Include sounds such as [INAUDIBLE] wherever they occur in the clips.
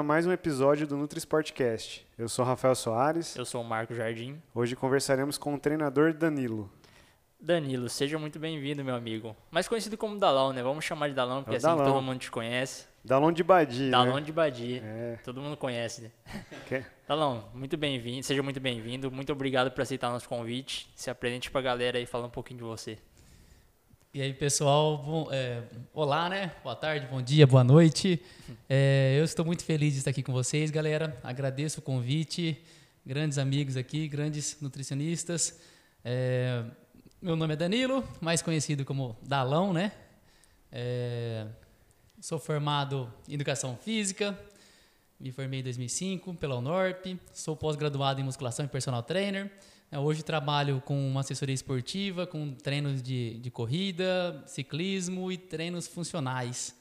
a mais um episódio do Nutri Sportcast. Eu sou Rafael Soares. Eu sou o Marco Jardim. Hoje conversaremos com o treinador Danilo. Danilo, seja muito bem-vindo, meu amigo. Mais conhecido como Dalão, né? Vamos chamar de Dalão, porque é assim Dalão. todo mundo te conhece. Dalão de Badi, Dalão né? de Badi. É. Todo mundo conhece, né? Que? [LAUGHS] Dalão, muito bem-vindo, seja muito bem-vindo. Muito obrigado por aceitar nosso convite. Se apresente pra galera e fala um pouquinho de você. E aí, pessoal, bom, é, olá, né? Boa tarde, bom dia, boa noite. É, eu estou muito feliz de estar aqui com vocês, galera. Agradeço o convite, grandes amigos aqui, grandes nutricionistas. É, meu nome é Danilo, mais conhecido como Dalão, né? É, sou formado em Educação Física, me formei em 2005 pela UNORP, sou pós-graduado em Musculação e Personal Trainer. É, hoje trabalho com uma assessoria esportiva, com treinos de, de corrida, ciclismo e treinos funcionais.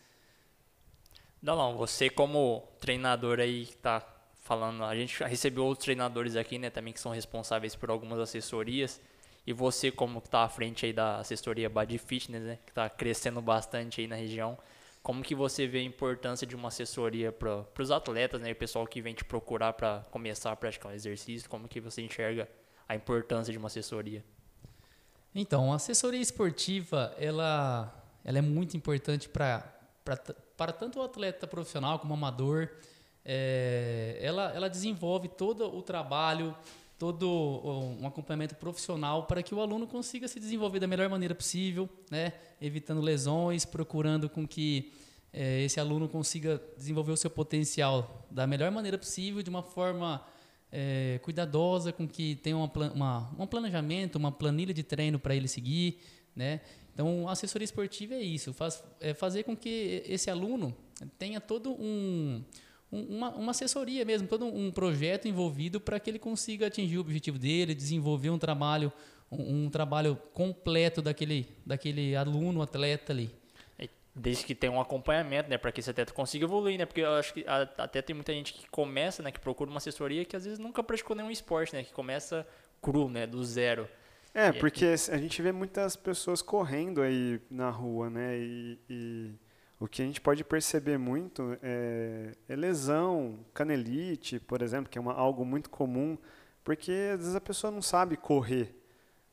Dalão, você como treinador aí que está falando, a gente recebeu outros treinadores aqui, né, também que são responsáveis por algumas assessorias. E você como que está à frente aí da assessoria Body Fitness, né, que está crescendo bastante aí na região, como que você vê a importância de uma assessoria para os atletas, né, o pessoal que vem te procurar para começar a praticar um exercício, como que você enxerga a importância de uma assessoria? Então, a assessoria esportiva, ela, ela é muito importante para para tanto o atleta profissional como o amador. É, ela, ela desenvolve todo o trabalho, todo um acompanhamento profissional para que o aluno consiga se desenvolver da melhor maneira possível, né? evitando lesões, procurando com que é, esse aluno consiga desenvolver o seu potencial da melhor maneira possível, de uma forma é, cuidadosa, com que tenha uma, uma, um planejamento, uma planilha de treino para ele seguir, né? Então, a assessoria esportiva é isso, faz, é fazer com que esse aluno tenha todo um, um uma, uma, assessoria mesmo, todo um projeto envolvido para que ele consiga atingir o objetivo dele, desenvolver um trabalho, um, um trabalho completo daquele, daquele aluno, atleta ali. Desde que tenha um acompanhamento, né, para que esse atleta consiga evoluir, né? Porque eu acho que até tem muita gente que começa, né, que procura uma assessoria que às vezes nunca praticou nenhum esporte, né, que começa cru, né, do zero. É, porque a gente vê muitas pessoas correndo aí na rua, né, e, e o que a gente pode perceber muito é, é lesão, canelite, por exemplo, que é uma, algo muito comum, porque às vezes a pessoa não sabe correr,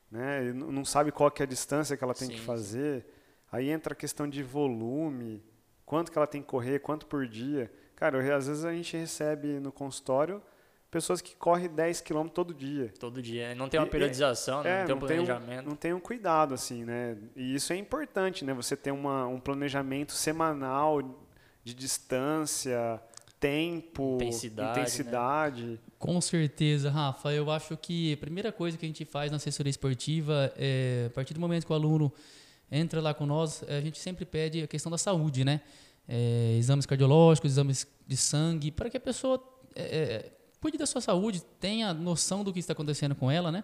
né, não sabe qual é a distância que ela tem Sim. que fazer. Aí entra a questão de volume, quanto que ela tem que correr, quanto por dia. Cara, eu, às vezes a gente recebe no consultório pessoas que correm 10 km todo dia. Todo dia. Não tem uma periodização, é, não tem um planejamento. Tem um, não tem um cuidado, assim, né? E isso é importante, né? Você ter uma, um planejamento semanal de distância, tempo, intensidade. intensidade. Né? Com certeza, Rafa. Eu acho que a primeira coisa que a gente faz na assessoria esportiva é, a partir do momento que o aluno entra lá com nós, a gente sempre pede a questão da saúde, né? É, exames cardiológicos, exames de sangue, para que a pessoa é, cuide da sua saúde, tenha noção do que está acontecendo com ela, né?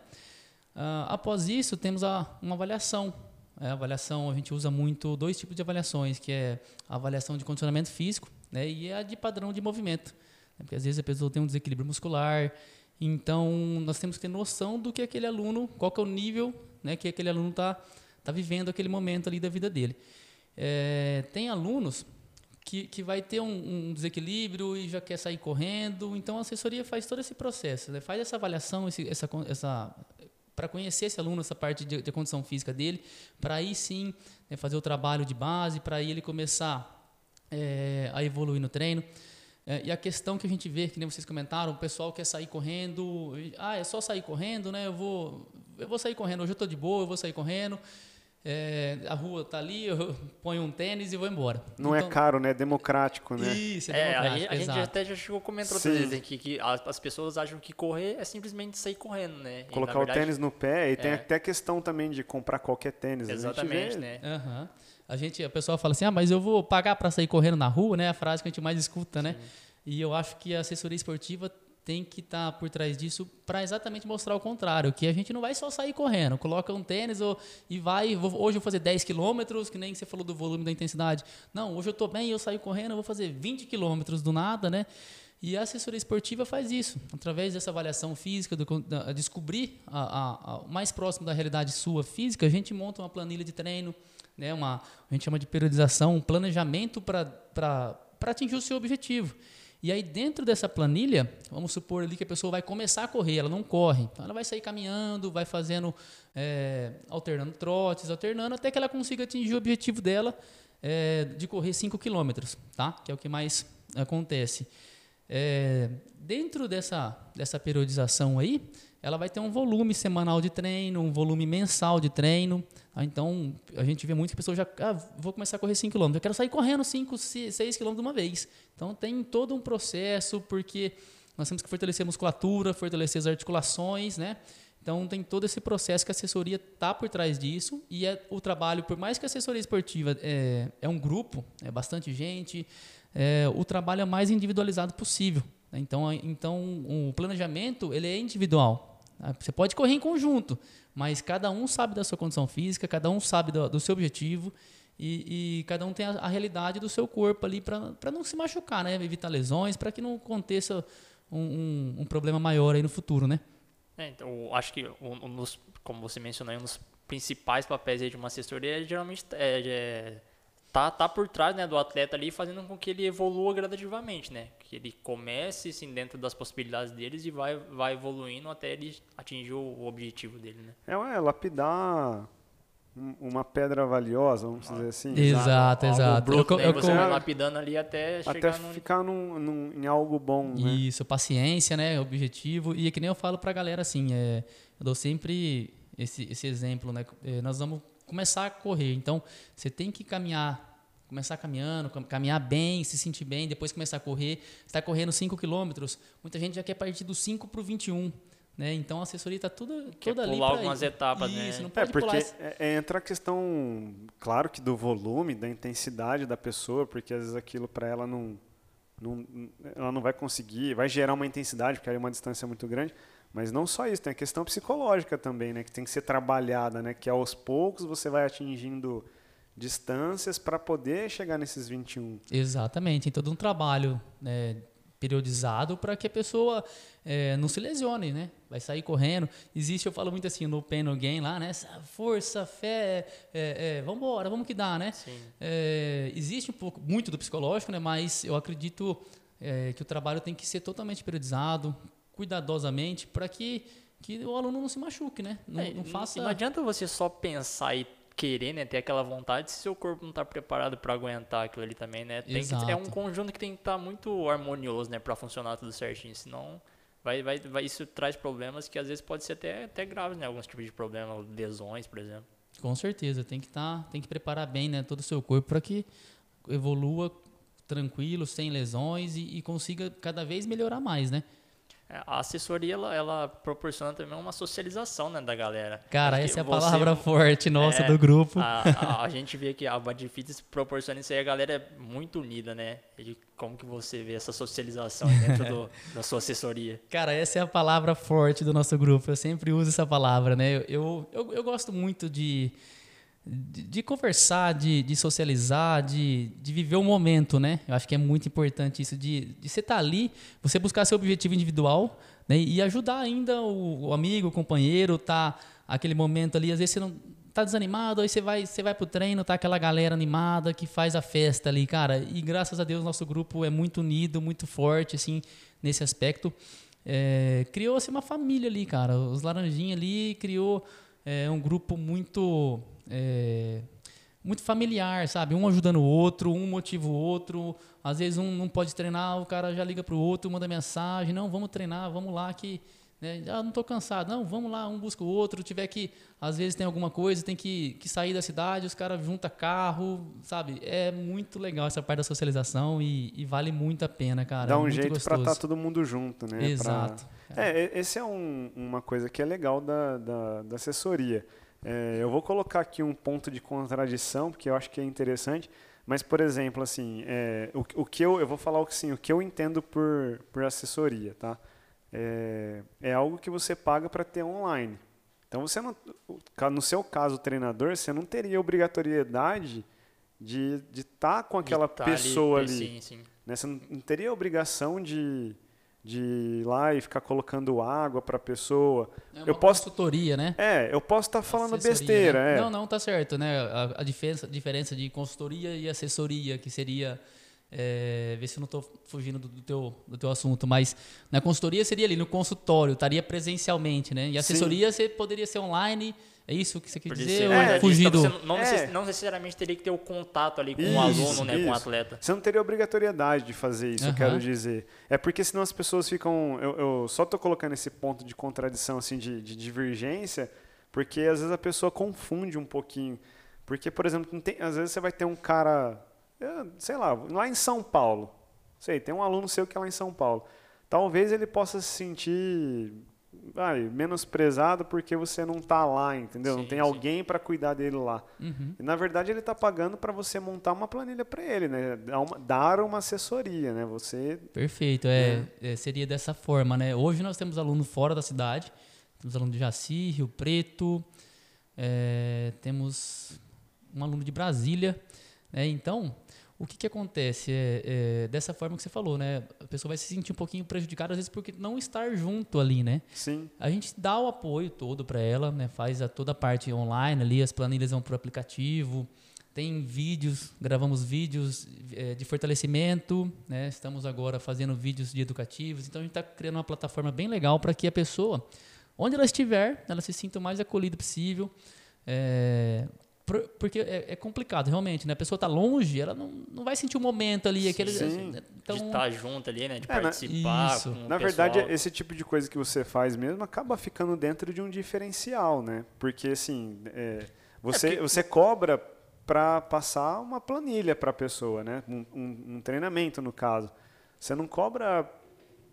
Ah, após isso, temos a, uma avaliação. É, a avaliação, a gente usa muito dois tipos de avaliações, que é a avaliação de condicionamento físico né, e a de padrão de movimento. Né? Porque às vezes a pessoa tem um desequilíbrio muscular, então nós temos que ter noção do que aquele aluno, qual que é o nível né, que aquele aluno está está vivendo aquele momento ali da vida dele. É, tem alunos que, que vai ter um, um, desequilíbrio e já quer sair correndo, então a assessoria faz todo esse processo, né? faz essa avaliação, esse, essa, essa para conhecer esse aluno, essa parte de, de condição física dele, para aí sim né, fazer o trabalho de base, para aí ele começar é, a evoluir no treino. É, e a questão que a gente vê, que nem vocês comentaram, o pessoal quer sair correndo, ah, é só sair correndo, né? Eu vou, eu vou sair correndo, hoje eu estou de boa, eu vou sair correndo é, a rua tá ali, eu ponho um tênis e vou embora. Não é então, é caro, né? É democrático, né? Isso, é, é a, a gente até já chegou a comentar outras vezes aqui que as, pessoas acham que correr é simplesmente sair correndo, né? E, Colocar verdade, o tênis no pé e é. tem até questão também de comprar qualquer tênis. Exatamente, né? Uhum. A gente, a pessoa fala assim, ah, mas eu vou pagar para sair correndo na rua, né? A frase que a gente mais escuta, né? Sim. né? E eu acho que a assessoria esportiva tem que estar tá por trás disso para exatamente mostrar o contrário, que a gente não vai só sair correndo, coloca um tênis ou, e vai, vou, hoje eu vou fazer 10 quilômetros, que nem você falou do volume da intensidade. Não, hoje eu estou bem, eu saio correndo, eu vou fazer 20 quilômetros do nada, né? E a assessoria esportiva faz isso, através dessa avaliação física, do, da, descobrir a, a, a, mais próximo da realidade sua física, a gente monta uma planilha de treino, né, uma, a gente chama de periodização, um planejamento para atingir o seu objetivo. E aí, dentro dessa planilha, vamos supor ali que a pessoa vai começar a correr, ela não corre. Então, ela vai sair caminhando, vai fazendo, é, alternando trotes, alternando, até que ela consiga atingir o objetivo dela é, de correr 5 quilômetros, tá? Que é o que mais acontece. É, dentro dessa, dessa periodização aí, ela vai ter um volume semanal de treino, um volume mensal de treino. Tá? Então, a gente vê muitas pessoas já, ah, vou começar a correr 5 km, eu quero sair correndo 5, 6 km de uma vez. Então, tem todo um processo, porque nós temos que fortalecer a musculatura, fortalecer as articulações, né? Então, tem todo esse processo que a assessoria está por trás disso. E é o trabalho, por mais que a assessoria esportiva é, é um grupo, é bastante gente, é, o trabalho é mais individualizado possível. Né? Então, então, o planejamento ele é individual. Ah, você pode correr em conjunto, mas cada um sabe da sua condição física, cada um sabe do, do seu objetivo e, e, cada um tem a, a, realidade do seu corpo ali para não se machucar, né? Evitar lesões, para que não aconteça um, um, um, problema maior aí no futuro, né? É, então, acho que um, um dos, como você mencionou, um dos principais papéis de uma assessoria é geralmente é, é tá, tá por trás né, do atleta ali, fazendo com que ele evolua gradativamente, né? Que ele comece assim, dentro das possibilidades deles e vai, vai evoluindo até ele atingir o objetivo dele, né? É, é lapidar uma pedra valiosa, vamos dizer assim. Exato, exato. Bruto, eu, né? eu, você vai lapidando ali até chegar até num... ficar num, num, em algo bom, né? Isso, paciência, né? Objetivo. E é que nem eu falo pra galera assim, é, eu dou sempre esse, esse exemplo, né? É, nós vamos começar a correr. Então, você tem que caminhar, começar caminhando, caminhar bem, se sentir bem, depois começar a correr. está correndo 5 quilômetros, muita gente já quer partir do 5 para o 21. Né? Então a assessoria está toda, toda ali. Pular algumas ir. etapas, né? Isso, né? Não pode é, porque pular. É, é, entra a questão, claro que do volume, da intensidade da pessoa, porque às vezes aquilo para ela não, não, ela não vai conseguir, vai gerar uma intensidade, porque aí é uma distância muito grande. Mas não só isso, tem a questão psicológica também, né, que tem que ser trabalhada, né, que aos poucos você vai atingindo distâncias para poder chegar nesses 21. Exatamente, tem todo um trabalho né, periodizado para que a pessoa é, não se lesione, né? Vai sair correndo. Existe, eu falo muito assim, no pain no gain lá, né? Força, fé, é, é, vamos embora, vamos que dá, né? É, existe um pouco, muito do psicológico, né? Mas eu acredito é, que o trabalho tem que ser totalmente periodizado, cuidadosamente para que, que o aluno não se machuque, né? Não, é, não faça. Não adianta você só pensar e querer, né, ter aquela vontade se seu corpo não está preparado para aguentar aquilo ali também, né? Tem que, é um conjunto que tem que estar tá muito harmonioso, né, para funcionar tudo certinho, senão vai, vai, vai isso traz problemas que às vezes pode ser até até graves, né, alguns tipos de problemas, lesões, por exemplo. Com certeza, tem que estar, tá, tem que preparar bem, né, todo o seu corpo para que evolua tranquilo, sem lesões e, e consiga cada vez melhorar mais, né? É, a assessoria ela, ela, proporciona também uma socialização né, da galera. Cara, essa é a palavra forte nossa é, do grupo. A, a, a, gente vê que a Bad Fitness proporciona isso aí, a galera é muito unida, né? E como que você vê essa socialização dentro do, [LAUGHS] da sua assessoria? Cara, essa é a palavra forte do nosso grupo. Eu sempre uso essa palavra, né? Eu, eu, eu gosto muito de de, de conversar, de, de socializar, de, de viver o momento, né? Eu acho que é muito importante isso, de, de você estar tá ali, você buscar seu objetivo individual né? e ajudar ainda o, o amigo, o companheiro, tá aquele momento ali, às vezes você não tá desanimado, aí você vai, você vai pro treino, tá aquela galera animada que faz a festa ali, cara. E graças a Deus nosso grupo é muito unido, muito forte, assim, nesse aspecto. É, Criou-se uma família ali, cara. Os laranjinhos ali criou é, um grupo muito é, muito familiar, sabe? Um ajudando o outro, um motiva o outro. Às vezes um não pode treinar, o cara já liga para o outro, manda mensagem, não, vamos treinar, vamos lá que né? Ah, não estou cansado, não, vamos lá, um busca o outro. Tiver que, às vezes tem alguma coisa, tem que, que sair da cidade, os caras juntam carro, sabe? É muito legal essa parte da socialização e, e vale muito a pena, cara. Dá um é jeito para estar tá todo mundo junto, né? Exato. Pra... É, esse é um, uma coisa que é legal da, da, da assessoria é, eu vou colocar aqui um ponto de contradição, porque eu acho que é interessante. Mas, por exemplo, assim, é, o, o, que eu, eu vou falar assim, o que eu entendo por, por assessoria, tá? É, é algo que você paga para ter online. Então, você não, no seu caso, treinador, você não teria obrigatoriedade de estar de tá com aquela tá pessoa ali. ali sim, sim. Né? Você não teria obrigação de de ir lá e ficar colocando água para a pessoa. É uma eu posso consultoria, né? É, eu posso estar tá falando assessoria, besteira, né? é. Não, não, tá certo, né? A, a, diferença, diferença de consultoria e assessoria, que seria é, ver se eu não estou fugindo do, do, teu, do teu assunto, mas na consultoria seria ali no consultório, estaria presencialmente, né? E assessoria Sim. você poderia ser online, é isso que você quer dizer? É, fugir do... não, é. não, necessariamente teria que ter o contato ali com o um aluno, né, isso. com o atleta. Você não teria obrigatoriedade de fazer isso, uhum. eu quero dizer. É porque senão as pessoas ficam... Eu, eu só estou colocando esse ponto de contradição, assim, de, de divergência, porque às vezes a pessoa confunde um pouquinho. Porque, por exemplo, tem, às vezes você vai ter um cara sei lá, lá em São Paulo, sei, tem um aluno seu que é lá em São Paulo. Talvez ele possa se sentir vai, menosprezado porque você não está lá, entendeu? Sim, não tem sim. alguém para cuidar dele lá. Uhum. E, na verdade, ele está pagando para você montar uma planilha para ele, né? Dar uma, dar uma, assessoria, né? Você. Perfeito, é, né? é, seria dessa forma, né? Hoje nós temos alunos fora da cidade, temos aluno de Jaci, Rio Preto, é, temos um aluno de Brasília, né? Então o que, que acontece? É, é, dessa forma que você falou, né? A pessoa vai se sentir um pouquinho prejudicada, às vezes, porque não estar junto ali, né? Sim. A gente dá o apoio todo para ela, né? Faz a, toda a parte online ali, as planilhas vão para o aplicativo, tem vídeos, gravamos vídeos é, de fortalecimento, né? Estamos agora fazendo vídeos de educativos, então a gente está criando uma plataforma bem legal para que a pessoa, onde ela estiver, ela se sinta o mais acolhida possível. É, porque é, é, complicado, realmente, né? A pessoa está longe, ela não, não vai sentir o momento ali. Aquele, Sim. Então... De estar tá junto ali, né? De é, participar. Isso. Na verdade, esse tipo de coisa que você faz mesmo acaba ficando dentro de um diferencial, né? Porque, assim, é, você, é porque... você cobra para passar uma planilha para a pessoa, né? Um, um, um treinamento, no caso. Você não cobra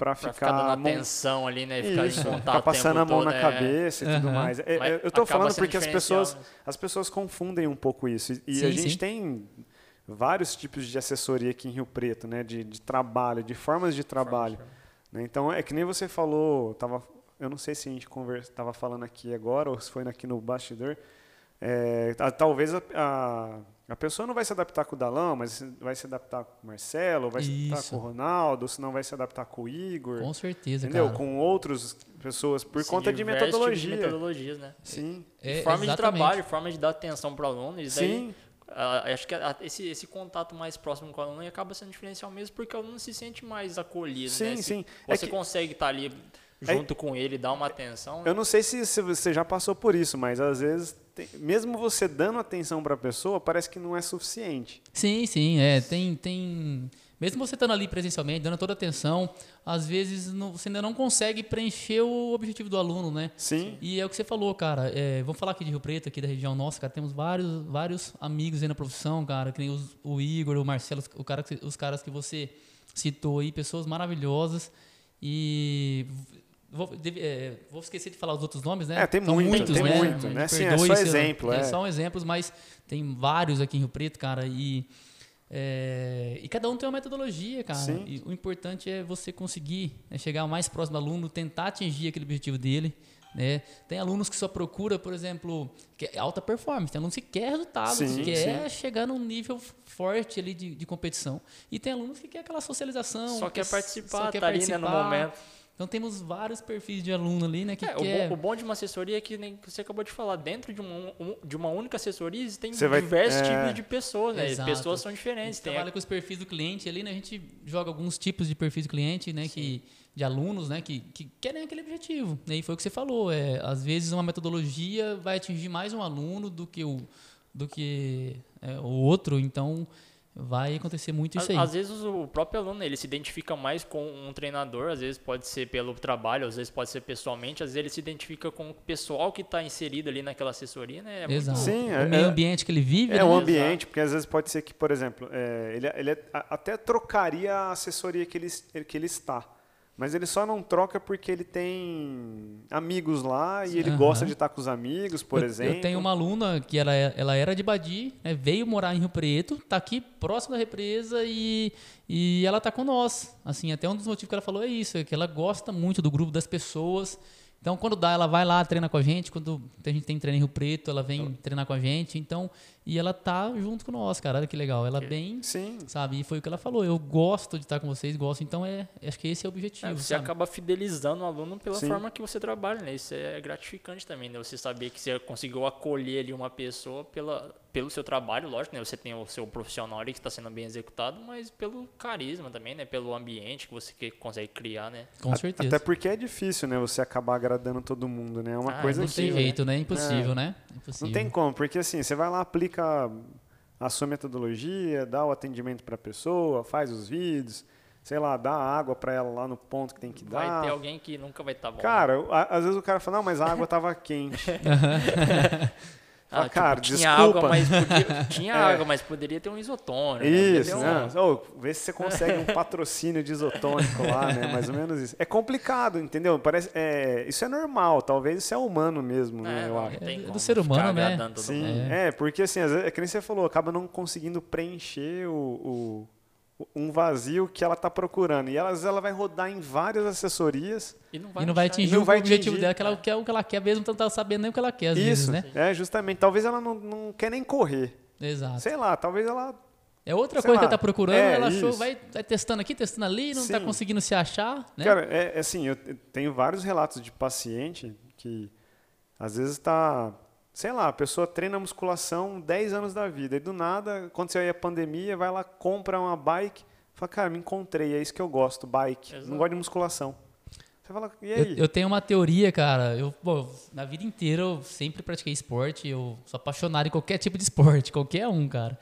para ficar, ficar dando atenção ali, né? Ficar Isso, em ficar passando a mão todo, na é... cabeça e uhum. tudo mais. É, eu estou falando porque as pessoas, as pessoas confundem um pouco isso. E sim, a gente sim. tem vários tipos de assessoria aqui em Rio Preto, né? De, de trabalho, de formas de trabalho. Né? Então, é que nem você falou, tava, eu não sei se a gente estava falando aqui agora ou se foi aqui no bastidor, é, talvez a, a a pessoa não vai se adaptar com o Dalão, mas vai se adaptar com o Marcelo, vai se adaptar com o Ronaldo, senão vai se adaptar com o Igor. Com certeza, entendeu? Cara. Com outras pessoas, por Sim, conta de metodologia. De metodologias, né? Sim. É, forma exatamente. de trabalho, forma de dar atenção para o aluno. Isso Sim. Daí, acho que esse, esse contato mais próximo com o aluno acaba sendo diferencial mesmo, porque o aluno se sente mais acolhido. Sim, né? sim. Você é que... consegue estar tá ali junto é... com ele, dar uma atenção. Eu não sei se, se você já passou por isso, mas às vezes tem, mesmo você dando atenção para a pessoa, parece que não é suficiente. Sim, sim, é. Tem, tem. Mesmo você estando ali presencialmente, dando toda a atenção, às vezes não, você ainda não consegue preencher o objetivo do aluno, né? Sim. E é o que você falou, cara. É, vamos falar aqui de Rio Preto, aqui da região nossa, cara. Temos vários, vários amigos aí na profissão, cara. Que nem os, o Igor, o Marcelo, o cara, os caras que você citou aí, pessoas maravilhosas. E Vou, deve, é, vou, esquecer de falar os outros nomes, né? É, tem São muito, muitos, tem né? muito, né? Sim, é só exemplo. É. São exemplos, mas tem vários aqui em Rio Preto, cara, e, é, e cada um tem uma metodologia, cara. Sim. E o importante é você conseguir né, chegar mais próximo do aluno, tentar atingir aquele objetivo dele. Né? Tem alunos que só procura, por exemplo, que é alta performance. Tem alunos que quer resultado, sim, que quer sim. chegar num nível forte ali de, de, competição. E tem alunos que quer aquela socialização. Só quer participar, só quer tá participar. ali né, no momento. Então temos vários perfis de aluno ali, né? Que é, quer... o, bom, o bom de uma assessoria é que nem você acabou de falar, dentro de uma, de uma única assessoria existem diversos é... tipos de pessoas, né? Exato. Pessoas são diferentes. A gente trabalha com os perfis do cliente ali, né? A gente joga alguns tipos de perfis do cliente, né? Que, de alunos, né? Que, que querem aquele objetivo. Né? E foi o que você falou. É, às vezes uma metodologia vai atingir mais um aluno do que o, do que é, o outro. Então vai acontecer muito isso aí. Às vezes o próprio aluno ele se identifica mais com um treinador, às vezes pode ser pelo trabalho, às vezes pode ser pessoalmente, às vezes ele se identifica com o pessoal que está inserido ali naquela assessoria, né? É Exato. Muito... Sim, é, o meio é, ambiente que ele vive. É né? o ambiente, Exato. porque às vezes pode ser que, por exemplo, é, ele, ele até trocaria a assessoria que ele, que ele está. Mas ele só não troca porque ele tem amigos lá e ele uhum. gosta de estar com os amigos, por eu, exemplo. Eu tenho uma aluna que ela, ela era de Badi, né, veio morar em Rio Preto, está aqui próximo da represa e, e ela está com nós. Assim, até um dos motivos que ela falou é isso, é que ela gosta muito do grupo das pessoas Então, quando dá, ela vai lá, treina com a gente. Quando a gente tem treino em Rio Preto, ela vem treinar com a gente. Então, e ela tá junto com nós, cara. Olha que legal. Ela bem, Sim. sabe? E foi o que ela falou. Eu gosto de estar com vocês, gosto. Então, é, acho que esse é o objetivo, É, você sabe? acaba fidelizando o aluno pela Sim. forma que você trabalha, né? Isso é gratificante também, né? Você saber que você conseguiu acolher ali uma pessoa pela, pelo seu trabalho, lógico, né? Você tem o seu profissional ali que está sendo bem executado, mas pelo carisma também, né? Pelo ambiente que você que consegue criar, né? Com certeza. Até porque é difícil, né? Você acabar agradando todo mundo, né? É uma Ah, coisa não que tem jeito, né? Impossível, né? Impossível. não tem como, porque assim, você vai lá, aplica a sua metodologia, dá o atendimento para a pessoa, faz os vídeos, sei lá, dá água para ela lá no ponto que tem que Vai dar. ter alguém que nunca vai estar bom. né? Cara, a- às vezes o cara fala, não, mas a água tava quente. [LAUGHS] Ah, Fala, cara, tinha desculpa. água, mas podia, [LAUGHS] tinha É. água, mas poderia ter um isotônico. né? Isso, ter um- né? Ô, vê se você consegue um patrocínio de isotônico lá, né? Mais ou menos isso. É complicado, entendeu? Parece, é, isso é normal, talvez isso é humano mesmo, né? É, Eu não, acho. É do ser humano, né? Sim, mundo. é. porque assim, às vezes, é que nem você falou, acaba não conseguindo preencher o- o- um vazio que ela está procurando. E ela, às vezes ela vai rodar em várias assessorias. E não vai, E não vai atingir não o vai objetivo atingir. dela, que ela quer o que ela quer mesmo, então tá sabendo nem o que ela quer às vezes, isso, né? é, justamente. Talvez ela não, não quer nem correr. Exato. Sei lá, talvez ela É outra Sei coisa que lá. ela tá procurando, É, ela achou, isso. vai, vai testando aqui, testando ali, não tá Sim. conseguindo se achar, né? Cara, é, é assim, eu te- tenho vários relatos de paciente que às vezes está, sei lá, a pessoa treina musculação 10 anos da vida e do nada, aconteceu aí a pandemia, vai lá, compra uma bike, fala, cara, me encontrei, é isso que eu gosto, bike, Exato. não gosto de musculação. Você fala, e Eu, aí? eu tenho uma teoria, cara. Eu, bom, na vida inteira eu sempre pratiquei esporte. Eu sou apaixonado em qualquer tipo de esporte, qualquer um, cara.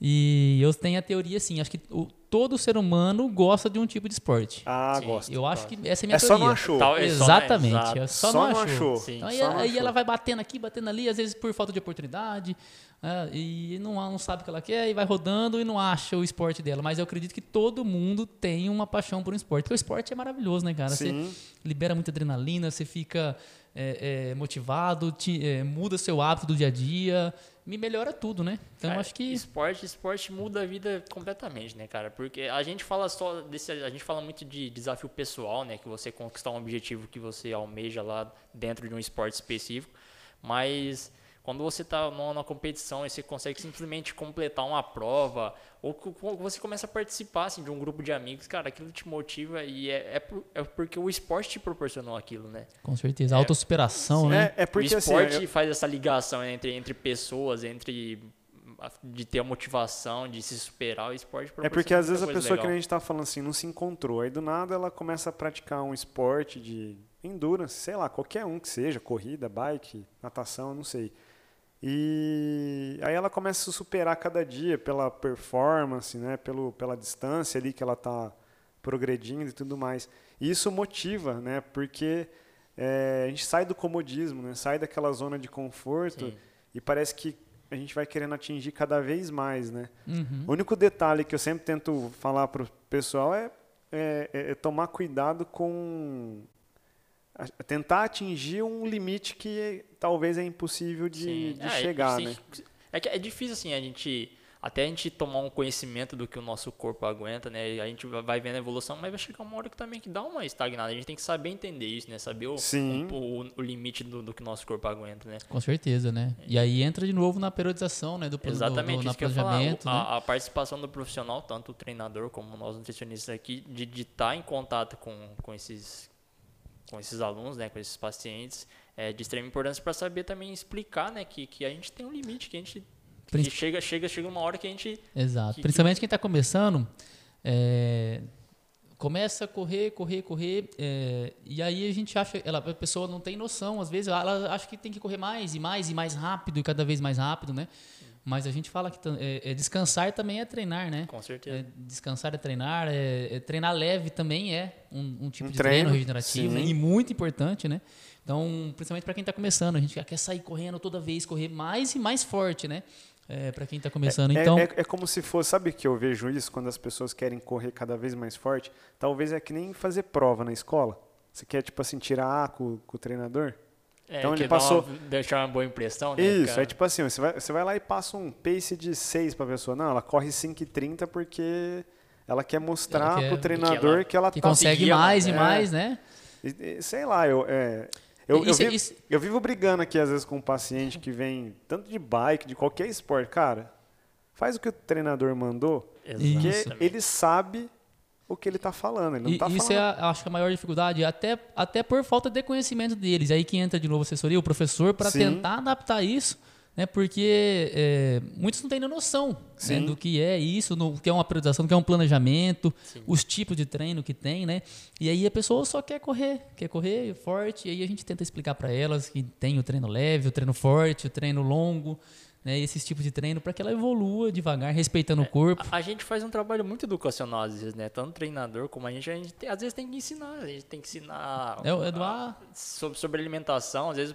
E eu tenho a teoria assim, acho que o- todo ser humano gosta de um tipo de esporte. Ah, Sim, gosto. Eu acho que essa é a minha É só teoria. não achou. Tal- é só não- Exatamente. exato. é só, Só não achou. achou. Então, aí, Só não aí achou. ela vai batendo aqui, batendo ali, às vezes por falta de oportunidade, é, e não, não sabe o que ela quer, e vai rodando e não acha o esporte dela. Mas eu acredito que todo mundo tem uma paixão por um esporte. Porque o esporte é maravilhoso, né, cara? Você Sim, libera muita adrenalina, você fica é, é, motivado, te- é, muda seu hábito do dia a dia, me melhora tudo, né? Então eu Cara, acho que. esporte, esporte muda a vida completamente, né, cara? Porque a gente fala só desse, a gente fala muito de desafio pessoal, né, que você conquistar um objetivo que você almeja lá dentro de um esporte específico, mas quando você está numa competição e você consegue simplesmente completar uma prova, ou que você começa a participar assim, de um grupo de amigos, cara, aquilo te motiva e é, é, por- é porque o esporte te proporcionou aquilo, né? Com certeza. Autossuperação, né? é, é porque o assim, esporte eu- faz essa ligação entre, entre pessoas, entre a- de ter a motivação, de se superar o esporte. É porque às vezes a pessoa que legal. a gente tá falando assim não se encontrou. Aí do nada ela começa a praticar um esporte de endurance, sei lá, qualquer um que seja, corrida, bike, natação, não sei. E aí ela começa a se superar cada dia pela performance, né, pelo, pela distância ali que ela tá progredindo e tudo mais. E isso motiva, né, porque é, a gente sai do comodismo, né, sai daquela zona de conforto Sim. e parece que a gente vai querendo atingir cada vez mais, né? Uhum. O único detalhe que eu sempre tento falar para o pessoal é, é- é tomar cuidado com tentar atingir um limite que talvez é impossível de, de É, chegar, né? tem que- É que é difícil assim a gente até a gente tomar um conhecimento do que o nosso corpo aguenta, né? A gente vai vendo a evolução, mas vai chegar uma hora que também que dá uma estagnada. A gente tem que saber entender isso, né? Saber o, Sim. o, o limite do, do que o nosso corpo aguenta, né? Com certeza, né? E aí entra de novo na periodização, né? Do, do- Exatamente, do, na isso que eu ia falar. planejamento, O- né? a, a participação do profissional, tanto o treinador como nós nutricionistas aqui, de estar em contato com, com, esses, com esses alunos, né, com esses pacientes, é de extrema importância para saber também explicar né, que, que a gente tem um limite, que a gente que chega, chega, chega uma hora que a gente. Exato. que- Principalmente quem está começando, é, começa a correr, correr, correr, é, e aí a gente acha, ela, a pessoa não tem noção, às vezes ela acha que tem que correr mais e mais e mais rápido e cada vez mais rápido, né? Mas a gente fala que é, é descansar também é treinar, né? Com certeza. É, descansar é treinar, é, é treinar leve também é um, um tipo Um de treino, treino, regenerativo sim. e muito importante, né? Então, principalmente para quem está começando, a gente quer sair correndo toda vez, correr mais e mais forte, né? É, para quem está começando. É, então, é, é como se fosse, sabe que eu vejo isso quando as pessoas querem correr cada vez mais forte? Talvez é que nem fazer prova na escola. Você quer, tipo assim, tirar A com, com o treinador? É, então ele passou- Uma, deixar uma boa impressão, né? Isso, cara? é tipo assim, você vai, você vai lá e passa um pace de 6 pra pessoa. Não, ela corre 5,30 porque ela quer mostrar Ela quer- pro que treinador ela- que ela, que tá... consegue mais e é. mais, né? E- e- Sei lá, eu, é, Eu, eu, Isso- vivo, isso- eu vivo brigando aqui, às vezes, com um paciente que vem tanto de bike, de qualquer esporte. Cara, faz o que o treinador mandou, porque Isso. ele sabe o que ele tá falando. Ele não E tá isso falando. é, a- acho que a maior dificuldade, até, até por falta de conhecimento deles. Aí que entra de novo a assessoria, o professor, para Sim. tentar adaptar isso, né? Porque é, muitos não têm noção né, Sim. do que é isso, no, que é uma priorização, do que é um planejamento, os tipos de treino que tem, né? E aí a pessoa só quer correr, quer correr forte, e aí a gente tenta explicar para elas que tem o treino leve, o treino forte, o treino longo, né? Esses tipos de treino para que ela evolua devagar, respeitando o corpo. A, a gente faz um trabalho muito educacional às vezes, né? Tanto treinador como a gente, a gente tem- às vezes tem que ensinar, a gente tem que ensinar É, é do A- sobre, sobre alimentação, às vezes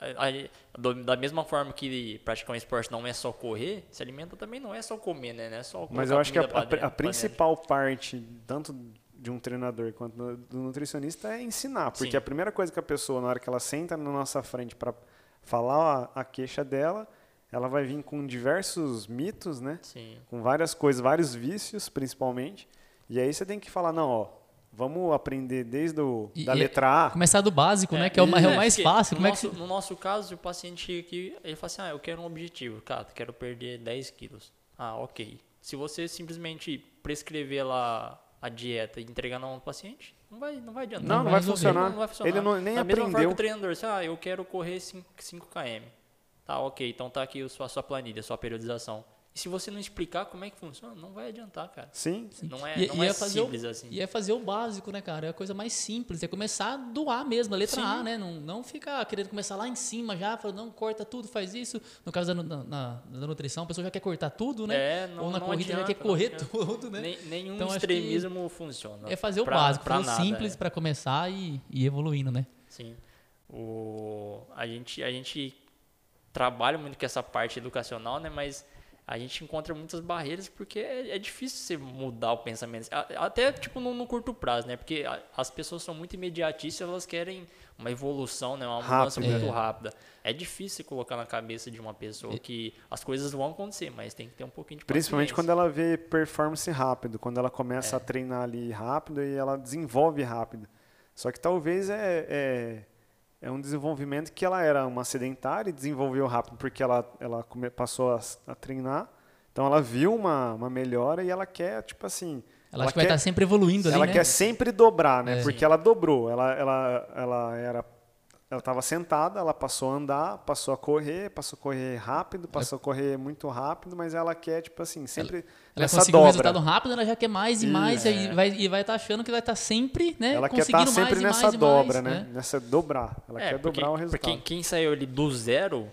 a- a- do- da mesma forma que praticar um esporte não é só correr, se alimenta também não é só comer, né? Não é só Mas eu acho que a, dentro. principal parte, tanto de um treinador quanto do do nutricionista, é ensinar. Porque Sim. a primeira coisa que a pessoa, na hora que ela senta na nossa frente para falar a, a queixa dela, ela vai vir com diversos mitos, né? Sim. Com várias coisas, vários vícios, principalmente. E aí você tem que falar, não, ó, vamos aprender desde o, E- da e- letra A. Começar do básico, né? Que é o, ma- é o mais porque fácil. No Como é que nosso, no nosso caso, o paciente chega aqui, ele fala assim, ah, eu quero um objetivo, cara, quero perder 10 quilos. Ah, ok. Se você simplesmente prescrever lá a dieta e entregar na mão do paciente, não vai, não vai adiantar. Não, não vai vai funcionar. Não vai funcionar. Ele não, nem da mesma forma que aprendeu. o treinador, assim, ah, eu quero correr 5, 5 km. Tá, ok, então tá aqui a sua, sua planilha, a sua periodização. E se você não explicar como é que funciona, não vai adiantar, cara. Sim, Não é, E- não e é é fazer o- simples assim. E é fazer o básico, né, cara? É a coisa mais simples. É começar do A mesmo, a letra Sim. A, né? Não, não ficar querendo começar lá em cima já, falando, não, corta tudo, faz isso. No caso da, na, da nutrição, a pessoa já quer cortar tudo, né? É, não, Ou na não corrida já adianta, quer não correr [LAUGHS] tudo, né? Nem- nenhum Então, extremismo funciona. É fazer o Pra- básico, pra fazer o nada, simples é. pra começar e, e ir evoluindo, né? Sim. O, a, gente, a gente trabalha muito com essa parte educacional, né? Mas a gente encontra muitas barreiras porque é, é difícil você mudar o pensamento. Até, tipo, no, no curto prazo, né? Porque a- as pessoas são muito imediatistas, elas querem uma evolução, né? Uma mudança Rápida. muito É. rápida. É difícil colocar na cabeça de uma pessoa que as coisas vão acontecer, mas tem que ter um pouquinho de Principalmente quando ela vê performance rápido, quando ela começa a treinar ali rápido e ela desenvolve rápido. Só que talvez é, é, um desenvolvimento que ela era uma sedentária e desenvolveu rápido porque ela, ela come- passou a, a treinar. Então ela viu uma, uma melhora e ela quer, tipo assim. Ela, acha que vai quer, estar sempre evoluindo ali, ela né? quer sempre dobrar, né? É. Porque ela dobrou. Ela, ela, ela era. Ela estava sentada, ela passou a andar, passou a correr, passou a correr rápido, passou a correr muito rápido, mas ela quer, tipo assim, sempre Ela nessa conseguiu um resultado rápido, ela já quer mais e Isso. mais, É. e vai e vai estar achando que vai estar sempre, né? Ela quer conseguindo estar sempre mais e nessa mais e dobra, mais, né? Nessa dobrar. Ela É, quer porque- dobrar o resultado. Porque quem saiu ali do zero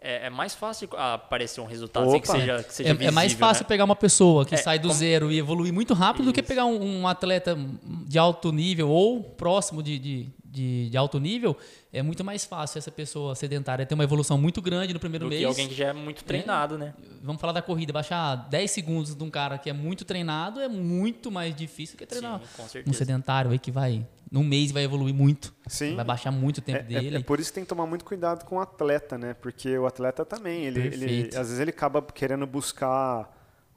é, é mais fácil aparecer um resultado assim, que seja, que seja É, é visível, mais fácil né? pegar uma pessoa que É, sai do como- zero e evoluir muito rápido do que Isso. pegar um, um atleta de alto nível ou próximo de, de, de, de alto nível. É muito mais fácil essa pessoa sedentária ter uma evolução muito grande no primeiro do mês. que alguém que já é muito treinado, né? Vamos falar da corrida. Baixar 10 segundos de um cara que é muito treinado é muito mais difícil que treinar Sim, um sedentário aí que vai, num mês, vai evoluir muito. Sim. Vai baixar muito o tempo É, é- dele. é por isso que tem que tomar muito cuidado com o atleta, né? Porque o atleta também, ele, ele às vezes ele acaba querendo buscar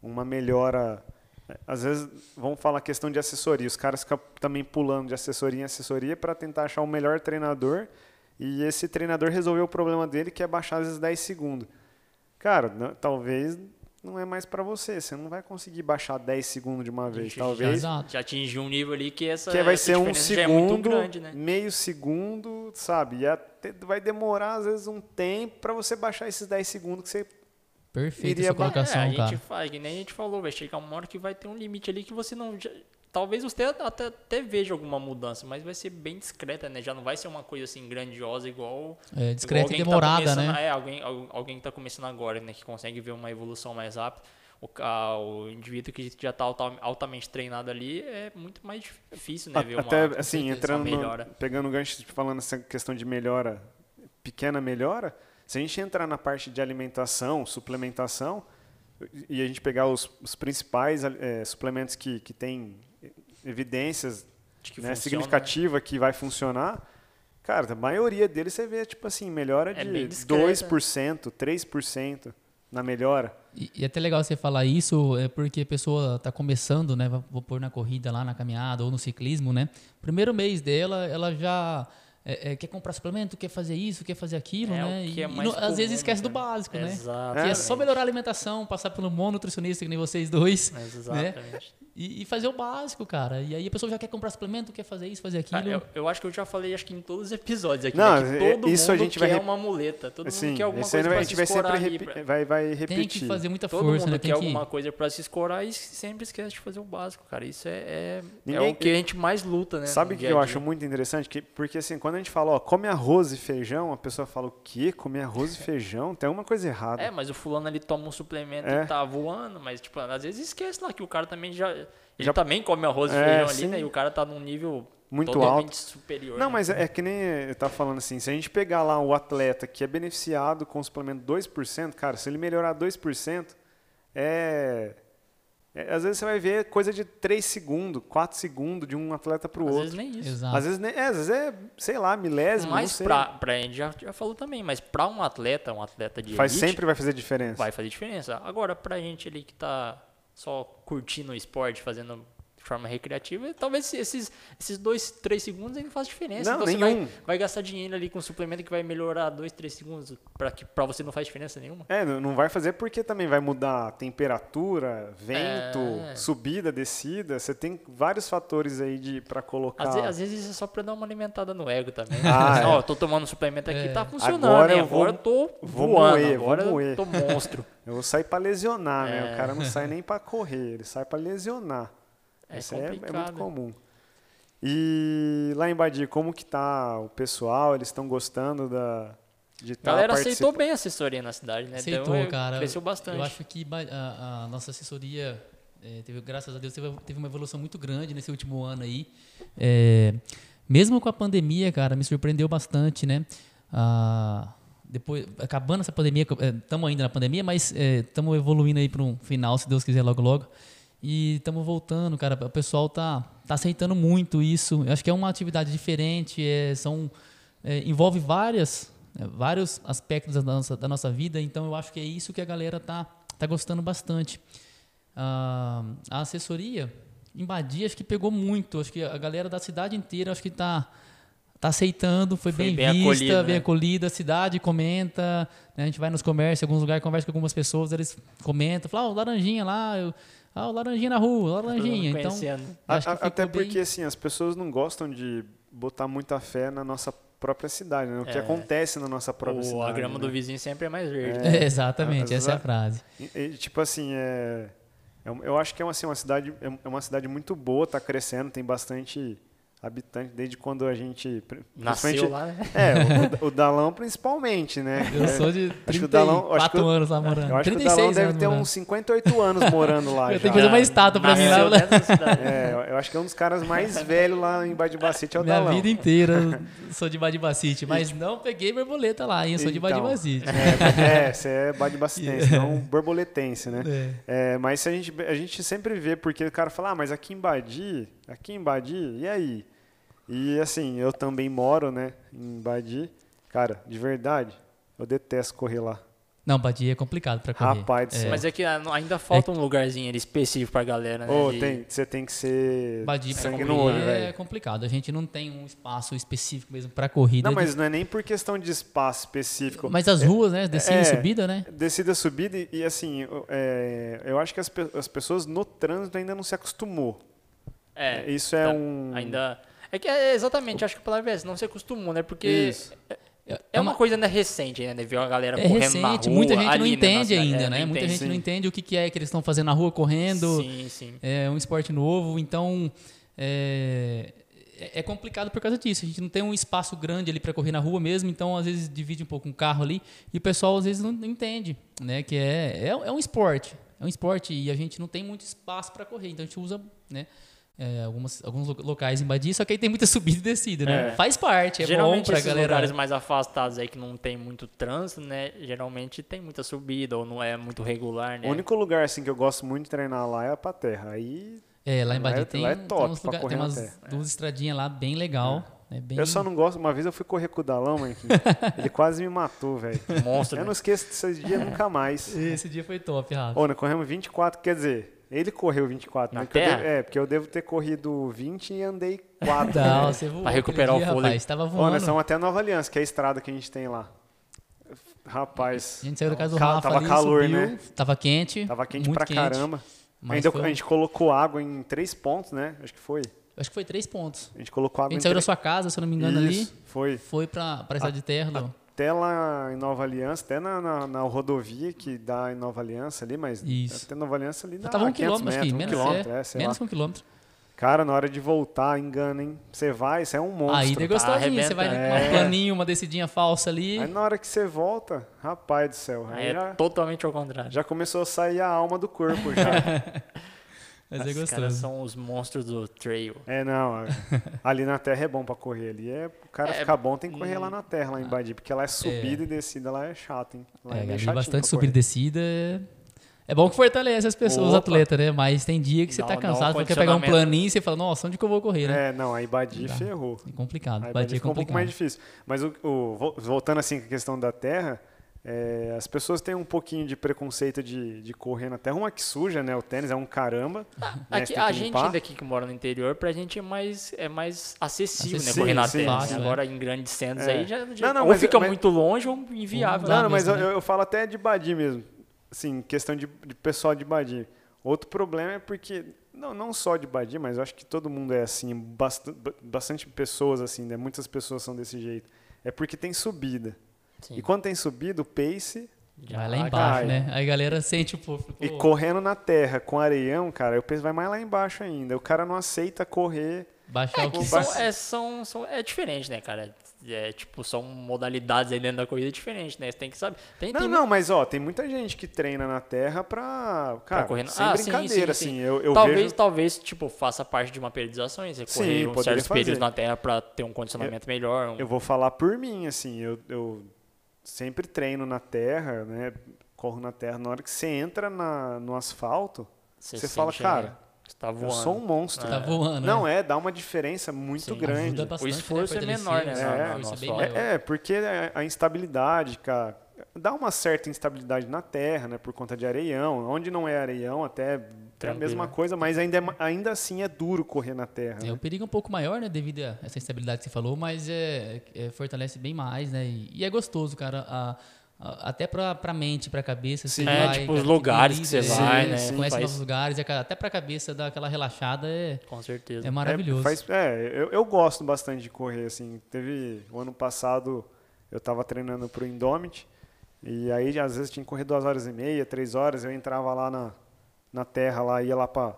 uma melhora. Às vezes, vamos falar questão de assessoria. Os caras ficam também pulando de assessoria em assessoria para tentar achar o melhor treinador. E esse treinador resolveu o problema dele, que é baixar às vezes 10 segundos. Cara, não- talvez não é mais para você. Você não vai conseguir baixar 10 segundos de uma vez. Gente, Talvez Exato. Já atingiu um nível ali que essa que vai essa ser um é segundo, grande, né? meio segundo, sabe? E até vai demorar, às vezes, um tempo para você baixar esses 10 segundos que você. Perfeita Iria essa colocação, é, a gente cara. faz, que nem a gente falou, vai chegar uma hora que vai ter um limite ali que você não. já- talvez você até, até veja alguma mudança, mas vai ser bem discreta, né? Já não vai ser uma coisa assim grandiosa igual. É, discreta igual e alguém que tá demorada, começando- né? É, alguém, al- alguém que está começando agora, né? Que consegue ver uma evolução mais rápida. O, ca- o indivíduo que já está altamente treinado ali é muito mais difícil, né? Ver uma, até, assim, certeza, entrando. uma no- melhora. pegando o gancho, falando essa questão de melhora, pequena melhora. Se a gente entrar na parte de alimentação, suplementação, e a gente pegar os, os principais eh, suplementos que, que têm evidências De que né, funciona, significativa que vai funcionar, cara, a maioria deles você vê, tipo assim, melhora É de bem discreta. 2%, 3% na melhora. E, e é até legal você falar isso, é porque a pessoa está começando, né? Vou pôr na corrida lá, na caminhada ou no ciclismo, né? Primeiro mês dela, ela já é, é, quer comprar suplemento, quer fazer isso, quer fazer aquilo, É, né? é e, não- às vezes comum, esquece do né? básico, né? Exato. Que é só melhorar a alimentação, passar pelo bom nutricionista, que nem vocês dois, Exatamente. E, e fazer o básico, cara. E aí a pessoa já quer comprar suplemento, quer fazer isso, fazer aquilo. Cara, eu, eu acho que eu já falei, acho que em todos os episódios aqui, Não, né, que é- todo isso a mundo gente vai quer rep- uma muleta, todo Assim, mundo quer alguma coisa vai- pra a se gente vai sempre escorar repi- pra- vai, vai repetir. Tem que fazer muita Todo força, mundo né? quer Tem que... alguma coisa pra se escorar e sempre esquece de fazer o básico, cara. Isso é, é, é Ninguém- o que a gente mais luta, né? Sabe o que dia a eu dia. acho muito interessante? Que, porque assim, quando a gente fala, ó, come arroz e feijão, a pessoa fala, o quê? Comer arroz e feijão? Tem alguma coisa errada. É, mas o fulano ali toma um suplemento É. e tá voando, mas tipo, às vezes esquece lá que o cara também já. Ele Já- também come arroz e É, feijão ali, sim. né? E o cara tá num nível Muito totalmente alto. superior. Não, né? mas é, é que nem eu tava falando assim, se a gente pegar lá o atleta que é beneficiado com o suplemento 2%, cara, se ele melhorar 2%, é, é- Às vezes você vai ver coisa de 3 segundos, 4 segundos de um atleta pro Às outro. vezes nem isso. Exato. Às vezes, nem- é, às vezes é, sei lá, milésimo, não Mas pra, pra a gente já, já falou também, mas pra um atleta, um atleta de Faz elite, sempre vai fazer diferença. vai fazer diferença. Agora, pra gente ali que tá só curtindo o esporte, fazendo forma recreativa, talvez esses, esses dois, três segundos aí não faz diferença. Não, então você nenhum. vai, vai gastar dinheiro ali com um suplemento que vai melhorar dois, três segundos pra, que, pra você não faz diferença nenhuma. É, não não vai fazer porque também vai mudar temperatura, vento, É. subida, descida. Você tem vários fatores aí de para colocar. Às, às vezes é só pra dar uma alimentada no ego também. Ah, é. Ó, eu tô tomando um suplemento aqui, É. tá funcionando. Agora hein? eu vou- agora eu tô vou voando, moer, vou agora moer. eu tô monstro. [LAUGHS] Eu vou sair para lesionar, né? É. O cara não sai [LAUGHS] nem para correr, ele sai para lesionar. É Isso é, é muito comum. E lá em Badia, como que tá o pessoal? Eles estão gostando da de A estar galera aceitou bem a assessoria na cidade, né? Aceitou, Então, cara. Cresceu bastante. Eu acho que a, a nossa assessoria, eh, teve, graças a Deus, teve, teve uma evolução muito grande nesse último ano aí. Eh, mesmo com a pandemia, cara, me surpreendeu bastante, né? Ah, depois, acabando essa pandemia, estamos ainda na pandemia, mas estamos evoluindo aí para um final, se Deus quiser, logo logo. E estamos voltando, cara. O pessoal tá, tá aceitando muito isso. Eu acho que é uma atividade diferente, é, são, é, envolve várias, é, vários aspectos da nossa, da nossa vida, então eu acho que é isso que a galera tá, tá gostando bastante. Ah, a assessoria, em Badia, acho que pegou muito. Acho que a galera da cidade inteira, acho que tá, tá aceitando, foi, Foi bem, bem vista, acolhido, bem né? acolhida. A cidade comenta, né? a gente vai nos comércios, alguns lugares, conversa com algumas pessoas, eles comentam, falam, ah, o laranjinha lá, eu, ah, o laranjinha na rua, o laranjinha. Então, que A- Até ficou bem- porque assim, as pessoas não gostam de botar muita fé na nossa própria cidade, né? O que É. acontece na nossa própria O- cidade. a grama né? do vizinho sempre é mais verde. É, exatamente, essa é a frase. E- e, tipo assim, é, é eu acho que é uma, assim, uma cidade é é uma cidade muito boa, tá crescendo, tem bastante habitante desde quando a gente Nasceu lá, né? [LAUGHS] É, o, [LAUGHS] o Dalão principalmente, né? Eu sou de Acho que o Dalão- 34 acho que o- anos lá morando. Eu acho que o 36 Dalão deve ter morando. uns 58 anos morando lá. [LAUGHS] Eu já. tenho que fazer uma estátua pra mim lá. Cidade. É, eu- acho que é um dos caras mais velhos lá em Badibacite é o Minha Dalão. vida inteira sou de Badibacite, mas não peguei borboleta lá, hein? Eu sou de Então, Badibacite. É, você é badibacidense, não borboletense, né? É. É, mas a gente, a gente sempre vê, porque o cara fala, ah, mas aqui em Badi, aqui em Badi, e aí? E assim, eu também moro, né, em Badi. Cara, de verdade, eu detesto correr lá. Não, Badia é complicado pra correr. Rapaz do céu. Mas é que ah, ainda falta um lugarzinho ali específico pra galera, né? Ô, de- tem, você tem que ser Badia pra sangue correr no olho, é velho. complicado. A gente não tem um espaço específico mesmo pra corrida. Não, mas não é nem por questão de espaço específico. Mas as ruas, né? Descida é, e subida, né? Descida, subida e, e, assim, eu- é, eu acho que as, pe- as pessoas no trânsito ainda não se acostumou. É, Isso é um... ainda. É que é exatamente, acho que a palavra é essa, não se acostumou, né? Porque Isso. é uma coisa ainda recente, né? Viu a galera É correndo na recente, rua. muita gente não né, na entende ainda, É, né? não Muita entende. gente não sim. entende o que que é que eles estão fazendo na rua, correndo. Sim, sim. É um esporte novo, então é, é complicado por causa disso. A gente não tem um espaço grande ali para correr na rua mesmo, então às vezes divide um pouco um carro ali e o pessoal às vezes não entende, né? Que é, é, é um esporte, é um esporte e a gente não tem muito espaço para correr, então a gente usa, né? É, algumas, alguns lo- locais em Badia, só que aí tem muita [LAUGHS] subida e descida, né? É. Faz parte, é bom geralmente pra esses galera. lugares mais afastados aí que não tem muito trânsito, né? Geralmente tem muita subida ou não é muito regular, né? O único lugar assim que eu gosto muito de treinar lá é a Terra. Aí É, lá em Lá é- Badia tem, lá é tem top uns pra lugar- correr tem na umas terra. duas estradinhas lá bem legal. É bem... eu só não gosto. Uma vez eu fui correr com o Dalão, Marquinhos. [LAUGHS] ele quase me matou, velho. Monstro, Eu né? não esqueço desses dias nunca mais. Esse dia foi top, Rafa. Ô, nós corremos 24, quer dizer, Ele correu 24, Na né? Que eu terra? devo- é, porque eu devo ter corrido 20 e andei 4. Não, você voou. Pra recuperar aquele o fôlego. Rapaz, tava voando. nós estamos até Nova Aliança, que é a estrada que a gente tem lá. Rapaz, A gente saiu da casa do Rafa tava ali, calor, subiu, né? Tava quente. tava quente muito pra caramba. Mas Ainda foi- a gente colocou água em três pontos, né? Acho que foi. Acho que foi três pontos. A gente colocou A água gente em saiu da sua casa, se eu não me engano, Isso, foi. ali. Foi pra, pra estrada de terra. do- Até lá em Nova Aliança, até na, na, na rodovia que dá em Nova Aliança ali, mas Isso. até Nova Aliança ali dá Tava um 500 quilômetro, metros, Menos, um quilômetro, é, é, menos que um quilômetro. Cara, na hora de voltar, engana, hein? Você vai, você é um monstro. Aí é gostosinho. Você vai arrebentando. com um planinho, uma descidinha falsa ali. Aí na hora que você volta, rapaz do céu, aí Aí é já, totalmente ao contrário. já começou a sair a alma do corpo já. [LAUGHS] Mas é Esses caras gostoso. são os monstros do trail. é, não, [LAUGHS] ali na terra é bom pra correr ali. É, o cara É, ficar bom tem que correr lá na terra, lá em Badi, porque lá é subida É. e descida, lá é chato, hein? Lá É, chatinho bastante subida e descida. É... é bom que fortalece as pessoas, os atletas, né? Mas tem dia que você Dá tá cansado, você quer pegar um planinho e você fala, nossa, onde que eu vou correr, né? É, não, aí Badi Dá. ferrou. É complicado. Aí Badia Badi é fica um pouco mais complicado. difícil. Mas o, o- vo- voltando assim com a questão da terra, é, as pessoas têm um pouquinho de preconceito de, de correr na terra. Uma que suja, né? O tênis é um caramba. né, você Aqui, a gente daqui que mora no interior, pra gente é mais, é mais acessível, Acessível, né? Correr na sim, terra. fácil, Agora em grandes centros É. aí já, já Não, não, ou mas- fica mas- muito longe ou inviável. Não, não, mas mesmo, eu, né? eu falo até de Badi mesmo. Assim, questão de, de pessoal de Badi. Outro problema é porque, não, não só de Badi, mas eu acho que todo mundo é assim, bast bastante pessoas assim, né? Muitas pessoas são desse jeito. É porque tem subida. Sim. E quando tem subida, o pace Já Vai lá embaixo, cai. né? Aí a galera sente o povo. E correndo na terra com areião, cara, o peso vai mais lá embaixo ainda. O cara não aceita correr. Baixar o Que que são, é, são, são, é diferente, né, cara? É, tipo, são modalidades aí dentro da corrida diferentes, né? Você tem que saber. Tem, Não, tem não, mas ó, tem muita gente que treina na terra pra. Cara, correr na- sem Ah, sim, brincadeira, sim, sim. assim. Eu, eu talvez, vejo. talvez, tipo, faça parte de uma periodização. Você Sim, correr um poderia certos períodos fazer. na terra pra ter um condicionamento melhor. um- Eu vou falar por mim, assim. Eu, eu sempre treino na terra, né? Corro na terra. Na hora que você entra na, no asfalto, você fala, sente, cara, né, Você tá eu sou um monstro. Tá voando, Não, né? é, dá uma diferença muito Sim, grande. Ajuda bastante, esforço né? é menor, né, nossa maior. É, é, porque a a instabilidade, cara, dá uma certa instabilidade na terra, né, por conta de areião. Onde não é areião, até é a mesma coisa, mas ainda, é ainda assim é duro correr na terra. É, né? o perigo é um pouco maior, né, devido a essa instabilidade que você falou, mas é, é, fortalece bem mais, né? E, e é gostoso, cara, a- a- até pra, pra mente, pra cabeça. você Sim. É, vai, tipo, os lugares que você equilibra, vai, é, né? Você conhece Faz- novos lugares, é, até pra cabeça dar aquela relaxada é, Com certeza. é maravilhoso. É, faz- é, eu, eu gosto bastante de correr, assim. Teve, o ano passado, eu tava treinando pro Indomit, e aí, às vezes, tinha que correr duas horas e meia, três horas, eu entrava lá na, na terra, lá, ia lá pra,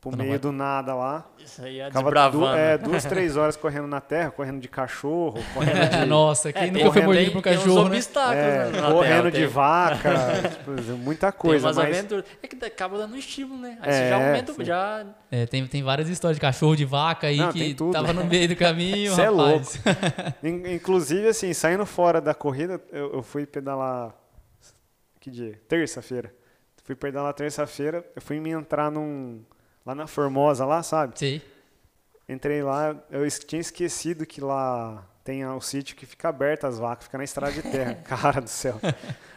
pro meio mar. do nada lá. Isso aí é Ficava desbravando. du- é, duas, três horas correndo na terra, correndo de cachorro, [LAUGHS] correndo de, Nossa, quem É, nunca tem- foi mordido tem- por um tem uns cachorro, né? obstáculos é, na- na correndo terra, de tem- vaca, [LAUGHS] tipo, muita Tem coisa. umas mas, aventuras. É que acaba dando estímulo, né? Aí É, você já aumenta, sim. já... É, tem, tem várias histórias de cachorro, de vaca aí Não, que tem tudo. tava no meio do caminho, [LAUGHS] Cê é. In- Inclusive, assim, saindo fora da corrida, eu, eu fui pedalar. Que dia? Terça-feira. Fui pedalar terça-feira, eu fui me entrar num. Lá na Formosa, lá, sabe? Sei. Entrei lá, eu tinha esquecido que lá tem o sítio que fica aberto as vacas, fica na estrada de terra. [LAUGHS] Cara do céu.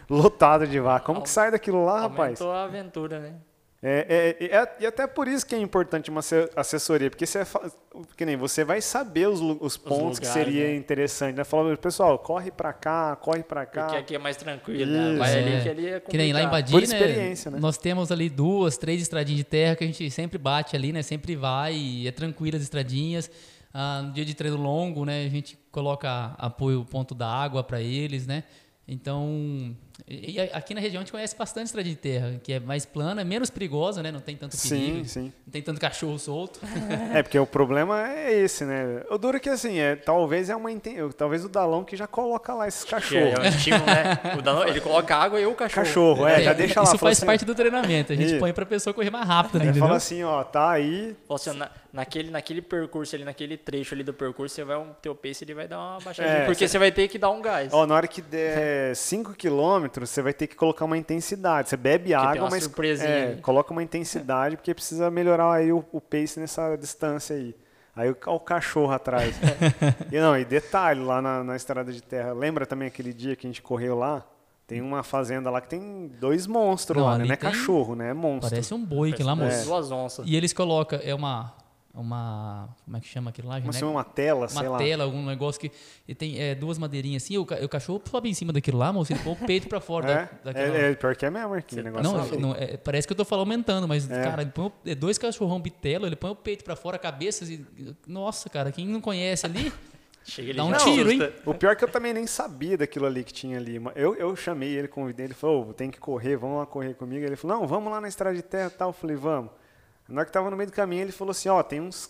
Lotado de vaca. Como que sai daquilo lá, rapaz? Aumentou a aventura, né? É, é, é- e até por isso que é importante uma asse- assessoria, porque você, que nem você vai saber os, os pontos que lugares, seria né? interessante, né? Falando, pessoal, corre pra cá, corre pra cá. Porque aqui é mais tranquilo, né? Vai ali é. que ali é Que nem lá em. Badia, Por né, experiência, né? Nós temos ali duas, três estradinhas de terra que a gente sempre bate ali, né? Sempre vai e é tranquilo as estradinhas. Ah, no dia de treino longo, né? A gente coloca apoio ponto da água para eles, né? Então, e, e aqui na região a gente conhece bastante estradinha de terra, que é mais plana, é menos perigosa, né? Não tem tanto perigo, Sim, sim. não tem tanto cachorro solto. É, porque o problema é esse, né? O duro é que assim, é, talvez é uma talvez o Dalão que já coloca lá esses é, cachorros. é um estímulo, né? O Danone, ele coloca água e o cachorro. Cachorro, é, É, já deixa lá. Isso faz assim, parte do treinamento. A gente Isso. põe pra pessoa correr mais rápido, né, fala assim, ó, tá aí, Fala assim, naquele, naquele percurso ali, naquele trecho ali do percurso, você vai um teu pace ele vai dar uma baixadinha. É, porque você vai ter que dar um gás. ó, na hora que der 5 quilômetros, você vai ter que colocar uma intensidade. Você bebe água, mas é, coloca uma intensidade, porque precisa melhorar aí o, o pace nessa distância aí. Aí o, o cachorro atrás. [LAUGHS] e não, e detalhe, lá na, na estrada de terra, lembra também aquele dia que a gente correu lá? Tem uma fazenda lá que tem dois monstros Não, lá, né? Não é tem- cachorro, né? É monstro. Parece um boi que lá, Parece moço. Duas onças. E eles colocam, é uma, uma, como é que chama aquilo lá? Geneco? uma tela, sei uma lá. tela, algum negócio que e tem é, duas madeirinhas assim, o, ca- o cachorro sobe em cima daquilo lá, moço, ele põe o peito pra fora É, da, daquela... é, é, pior que é mesmo aqui, o negócio. Não, louco. não, é, parece que eu tô falando aumentando, mas, É. cara, ele põe o- é dois cachorrão bitelo, ele põe o peito pra fora, a cabeça. e- nossa, cara, quem não conhece ali. [LAUGHS] Chega ele Dá um tiro, hein? O pior é que eu também nem sabia daquilo ali que tinha ali. Mas Eu, eu chamei ele, convidei ele, falou, ô, tem que correr, vamos lá correr comigo. Ele falou, não, vamos lá na estrada de terra e tal. Eu falei, vamos. Na hora que tava no meio do caminho, ele falou assim, ó, tem uns,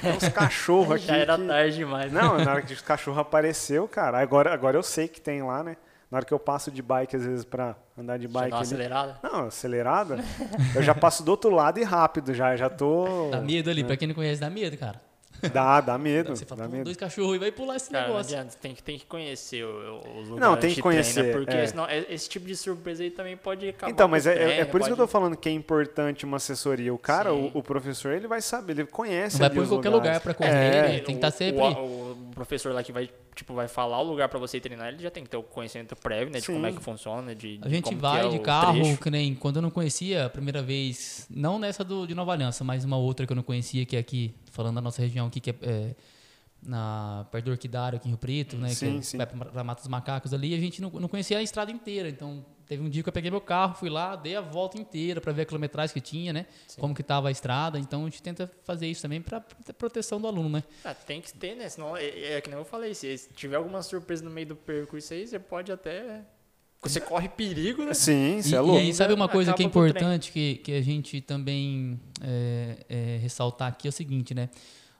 tem uns [LAUGHS] cachorros aqui. Já era que- tarde demais. né? Não, na hora que [LAUGHS] o cachorro apareceu, cara, agora, agora eu sei que tem lá, né? Na hora que eu passo de bike, às vezes, pra andar de Já bike dá uma ali. acelerada. Não, acelerada. [LAUGHS] eu já passo do outro lado e rápido já, já tô... Dá medo ali, pra quem não conhece, dá medo, cara. [LAUGHS] Dá, dá medo, Você fala, dá medo. dois cachorros e vai pular esse Cara, não negócio. adianta, tem que, tem que conhecer o- o- os lugares Não, tem que de conhecer, treino, porque é. senão é- esse tipo de surpresa aí também pode acabar Então, mas é, é- treino, é por isso que eu tô pode- falando que é importante uma assessoria. O cara, o, Sim. o professor, ele vai saber, ele conhece Não vai ali pôr em os qualquer lugares. lugar pra correr, É, né? Tem que estar o- sempre. O, o professor lá que vai, tipo, vai falar o lugar pra você treinar, ele já tem que ter o conhecimento prévio, né? De como é Sim. que funciona, de, A de gente vai é de carro, trecho. que nem quando eu não conhecia a primeira vez, não nessa do, de Nova Aliança, mas uma outra que eu não conhecia, que é aqui, falando da nossa região aqui, que é, é, na, perto do Orquidário, aqui em Rio Preto, né? Sim, que sim. vai pra, pra Mata dos Macacos ali, a gente não, não conhecia a estrada inteira. Então, teve um dia que eu peguei meu carro, fui lá, dei a volta inteira para ver a quilometragem que tinha, né? Como que tava a estrada. Então, a gente tenta fazer isso também para proteção do aluno, né? Ah, tem que ter, né? Senão, é, é que nem eu falei, se tiver alguma surpresa no meio do percurso aí, você pode até... Você corre perigo, né? Sim, E, você é e louco. aí, sabe uma coisa que é importante que, que a gente também é, é, ressaltar aqui é o seguinte, né?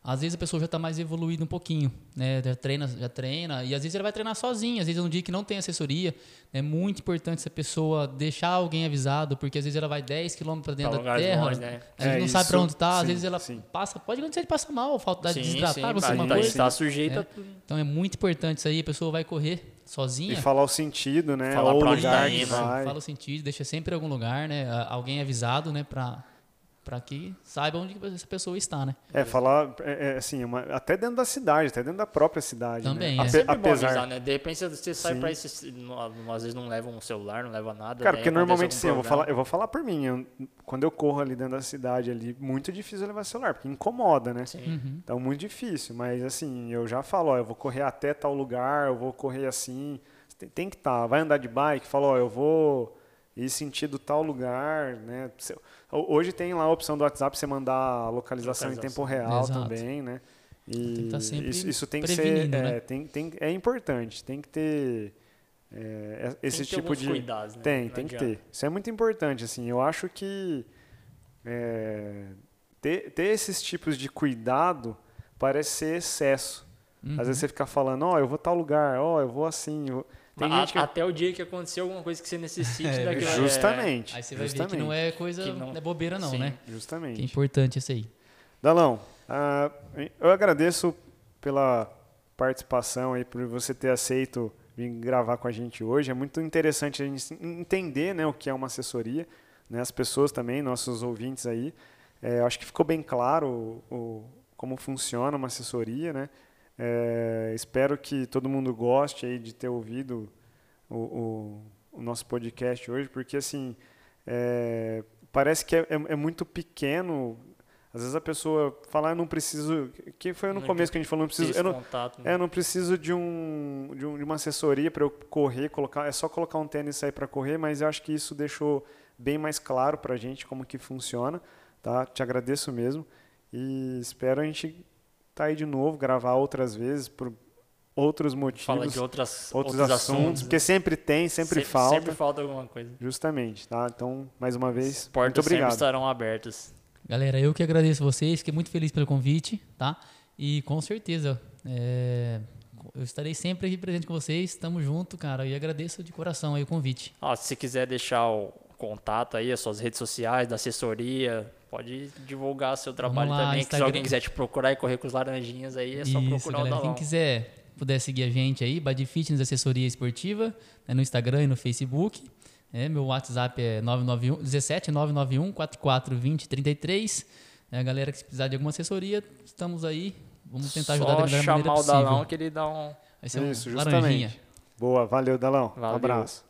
Às vezes a pessoa já está mais evoluída um pouquinho, né? Já treina, já treina, e às vezes ela vai treinar sozinha, às vezes é um dia que não tem assessoria. É muito importante essa pessoa deixar alguém avisado, porque às vezes ela vai 10 km para dentro Pra da terra, longe, né? a gente É não sabe para isso, onde está, às vezes ela sim. passa, pode acontecer de passar mal, falta de desidratar, alguma tá- coisa. Está sujeito É. a tudo. Então é muito importante isso aí, a pessoa vai correr sozinha. E falar o sentido, né? Falar Ou pra onde lugar tá que vai. Fala o sentido, deixa sempre em algum lugar, né? Alguém avisado, né? Pra, pra que saiba onde essa pessoa está, né? É, falar, é, é, assim, uma- até dentro da cidade, até dentro da própria cidade. Também, né? é. Ape- bom apesar. avisar, né? De repente você sai Sim. pra esse. não- Às vezes não leva um celular, não leva nada. Cara, daí porque normalmente sim, eu vou, falar, eu vou falar por mim. eu- quando eu corro ali dentro da cidade ali, muito difícil levar celular, porque incomoda, né? Sim. Uhum. Então, muito difícil. Mas, assim, eu já falo, ó, eu vou correr até tal lugar, eu vou correr assim. Tem, tem que estar. Vai andar de bike, fala, ó, eu vou ir sentido tal lugar, né? Hoje tem lá a opção do WhatsApp, você mandar a localização, em tempo real Exato. também, né? E Tem que sempre isso, isso tem que ser, prevenindo, é, né? tem, tem, é importante, tem que ter é, esse Tem que ter tipo de... cuidados, né? Tem, Não tem que ter. Isso é muito importante, assim. Eu acho que é, ter, ter esses tipos de cuidado parece ser excesso. Uhum. Às vezes você fica falando, ó, eu vou tal lugar, ó, eu vou assim. eu vou- Tem a- gente que... Até o dia que aconteceu alguma coisa que você necessite [LAUGHS] É, daquilo. é- Justamente. Aí você vai justamente, ver que não é coisa, não não- é bobeira não, Sim. né? Justamente. Que é importante isso aí. Dalão, ah, eu agradeço pela participação aí, por você ter aceito vir gravar com a gente hoje. É muito interessante a gente entender né, o que é uma assessoria, né, as pessoas também, nossos ouvintes aí. É, eu acho que ficou bem claro o, o- como funciona uma assessoria, né? É, espero que todo mundo goste aí de ter ouvido o, o- o nosso podcast hoje, porque assim é, parece que é, é- é muito pequeno. Às vezes a pessoa fala, ah, eu não preciso. Que foi no Não começo que a gente falou, não preciso. Eu não, contato, né? é, eu não preciso de, um, de, um- de uma assessoria para eu correr, colocar. É só colocar um tênis sair para correr, mas eu acho que isso deixou bem mais claro para a gente como que funciona. Tá? Te agradeço mesmo. E espero a gente estar aí de novo, gravar outras vezes por outros motivos, Fala de outras, outros, assuntos, porque né? sempre tem, sempre, Se- falta. Sempre falta alguma coisa. Justamente, tá? Então, mais uma vez, As muito portas sempre obrigado. estarão abertas. Galera, eu que agradeço vocês, fiquei muito feliz pelo convite, tá? E com certeza, é, eu estarei sempre aqui presente com vocês, tamo junto, cara, e agradeço de coração aí o convite. Ó, se você quiser deixar o contato aí, as suas redes sociais, da assessoria, pode divulgar seu trabalho lá, também. Que se Instagram. alguém quiser te procurar e correr com os laranjinhas aí, é só Isso, procurar galera. o Quem Dalão. quiser puder seguir a gente aí, Body Fitness Assessoria Esportiva, né, no Instagram e no Facebook. É, meu WhatsApp é 991, 17 991 44 20 33. É, a galera que precisar de alguma assessoria, estamos aí. Vamos tentar ajudar da Só melhor chamar maneira o possível. Dalão que ele dá um... Vai ser um Isso, laranjinha. justamente. Boa, valeu, Dalão. Um Valeu. abraço.